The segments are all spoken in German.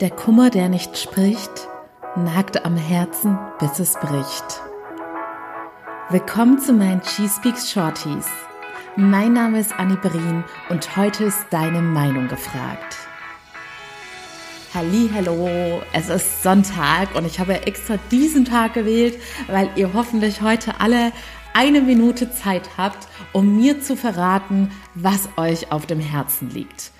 Der Kummer, der nicht spricht, nagt am Herzen, bis es bricht. Willkommen zu meinen Cheese Speaks Shorties. Mein Name ist Annie Berin und heute ist deine Meinung gefragt. Hallo, es ist Sonntag und ich habe extra diesen Tag gewählt, weil ihr hoffentlich heute alle eine Minute Zeit habt, um mir zu verraten, was euch auf dem Herzen liegt.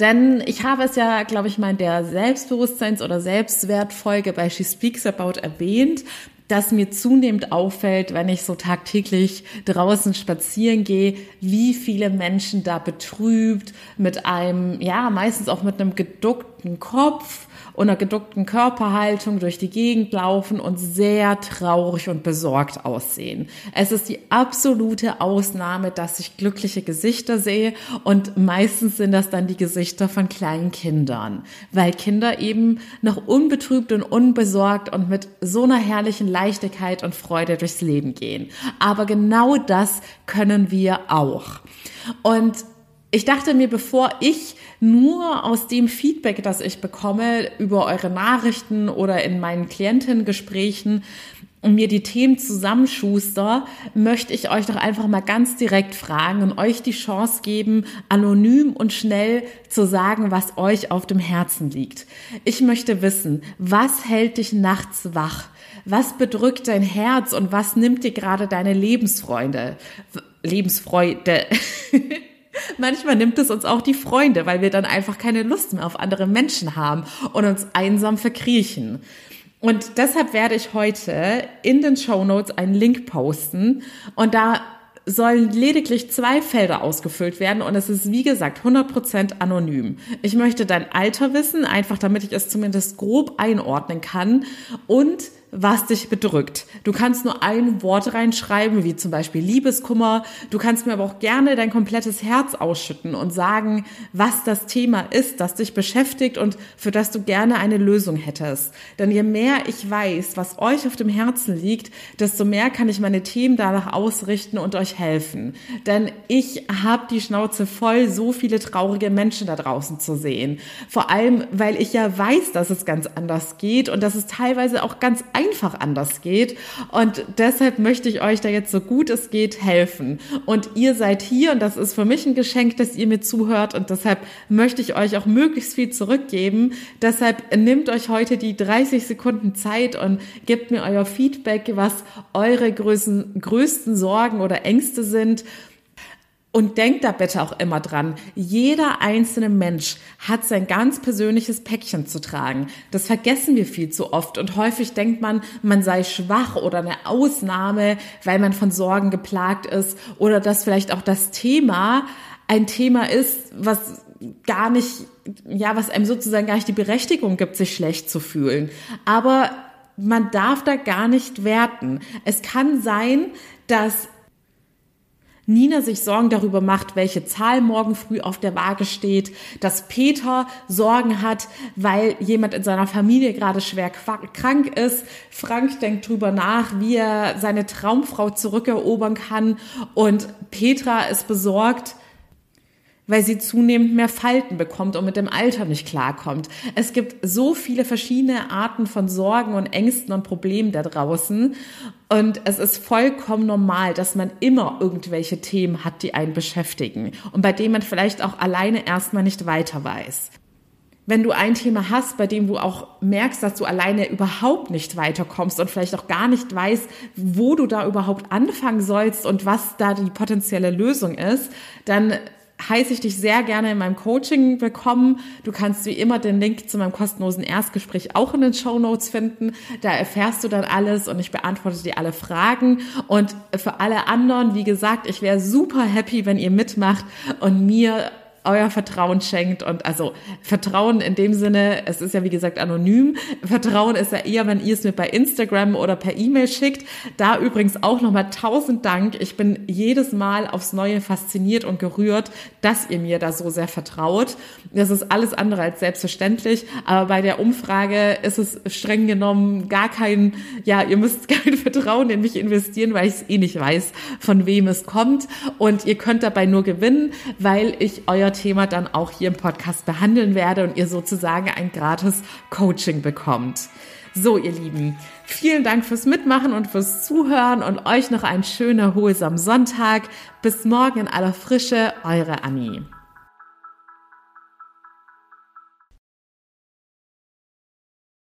Denn ich habe es ja, glaube ich, mal in der Selbstbewusstseins- oder Selbstwertfolge bei She Speaks About erwähnt, dass mir zunehmend auffällt, wenn ich so tagtäglich draußen spazieren gehe, wie viele Menschen da betrübt mit einem, ja, meistens auch mit einem geduckten Kopf und einer geduckten Körperhaltung durch die Gegend laufen und sehr traurig und besorgt aussehen. Es ist die absolute Ausnahme, dass ich glückliche Gesichter sehe und meistens sind das dann die Gesichter von kleinen Kindern, weil Kinder eben noch unbetrübt und unbesorgt und mit so einer herrlichen Leichtigkeit und Freude durchs Leben gehen. Aber genau das können wir auch. Und ich dachte mir, bevor ich nur aus dem Feedback, das ich bekomme über eure Nachrichten oder in meinen Klientengesprächen, mir die Themen zusammenschuster, möchte ich euch doch einfach mal ganz direkt fragen und euch die Chance geben, anonym und schnell zu sagen, was euch auf dem Herzen liegt. Ich möchte wissen, was hält dich nachts wach? Was bedrückt dein Herz und was nimmt dir gerade deine Lebensfreunde? Lebensfreude. Manchmal nimmt es uns auch die Freunde, weil wir dann einfach keine Lust mehr auf andere Menschen haben und uns einsam verkriechen. Und deshalb werde ich heute in den Show Notes einen Link posten. Und da sollen lediglich zwei Felder ausgefüllt werden. Und es ist wie gesagt 100% anonym. Ich möchte dein Alter wissen, einfach damit ich es zumindest grob einordnen kann. Und was dich bedrückt. Du kannst nur ein Wort reinschreiben, wie zum Beispiel Liebeskummer. Du kannst mir aber auch gerne dein komplettes Herz ausschütten und sagen, was das Thema ist, das dich beschäftigt und für das du gerne eine Lösung hättest. Denn je mehr ich weiß, was euch auf dem Herzen liegt, desto mehr kann ich meine Themen danach ausrichten und euch helfen. Denn ich habe die Schnauze voll, so viele traurige Menschen da draußen zu sehen. Vor allem, weil ich ja weiß, dass es ganz anders geht und dass es teilweise auch ganz einfach anders geht. Und deshalb möchte ich euch da jetzt so gut es geht helfen. Und ihr seid hier und das ist für mich ein Geschenk, dass ihr mir zuhört. Und deshalb möchte ich euch auch möglichst viel zurückgeben. Deshalb nehmt euch heute die 30 Sekunden Zeit und gebt mir euer Feedback, was eure größten, größten Sorgen oder Ängste sind und denkt da bitte auch immer dran, jeder einzelne Mensch hat sein ganz persönliches Päckchen zu tragen. Das vergessen wir viel zu oft und häufig denkt man, man sei schwach oder eine Ausnahme, weil man von Sorgen geplagt ist oder dass vielleicht auch das Thema ein Thema ist, was gar nicht, ja, was einem sozusagen gar nicht die Berechtigung gibt, sich schlecht zu fühlen. Aber man darf da gar nicht werten. Es kann sein, dass Nina sich Sorgen darüber macht, welche Zahl morgen früh auf der Waage steht, dass Peter Sorgen hat, weil jemand in seiner Familie gerade schwer krank ist. Frank denkt drüber nach, wie er seine Traumfrau zurückerobern kann und Petra ist besorgt, weil sie zunehmend mehr Falten bekommt und mit dem Alter nicht klarkommt. Es gibt so viele verschiedene Arten von Sorgen und Ängsten und Problemen da draußen. Und es ist vollkommen normal, dass man immer irgendwelche Themen hat, die einen beschäftigen und bei denen man vielleicht auch alleine erstmal nicht weiter weiß. Wenn du ein Thema hast, bei dem du auch merkst, dass du alleine überhaupt nicht weiterkommst und vielleicht auch gar nicht weißt, wo du da überhaupt anfangen sollst und was da die potenzielle Lösung ist, dann heiße ich dich sehr gerne in meinem Coaching willkommen. Du kannst wie immer den Link zu meinem kostenlosen Erstgespräch auch in den Show Notes finden. Da erfährst du dann alles und ich beantworte dir alle Fragen. Und für alle anderen, wie gesagt, ich wäre super happy, wenn ihr mitmacht und mir euer Vertrauen schenkt und also Vertrauen in dem Sinne, es ist ja wie gesagt anonym. Vertrauen ist ja eher, wenn ihr es mir bei Instagram oder per E-Mail schickt. Da übrigens auch nochmal tausend Dank. Ich bin jedes Mal aufs Neue fasziniert und gerührt, dass ihr mir da so sehr vertraut. Das ist alles andere als selbstverständlich. Aber bei der Umfrage ist es streng genommen gar kein, ja, ihr müsst kein Vertrauen in mich investieren, weil ich es eh nicht weiß, von wem es kommt. Und ihr könnt dabei nur gewinnen, weil ich euer euer Thema dann auch hier im Podcast behandeln werde und ihr sozusagen ein gratis Coaching bekommt. So, ihr Lieben, vielen Dank fürs Mitmachen und fürs Zuhören und euch noch einen schönen, erholsamen Sonntag. Bis morgen in aller Frische, eure Annie.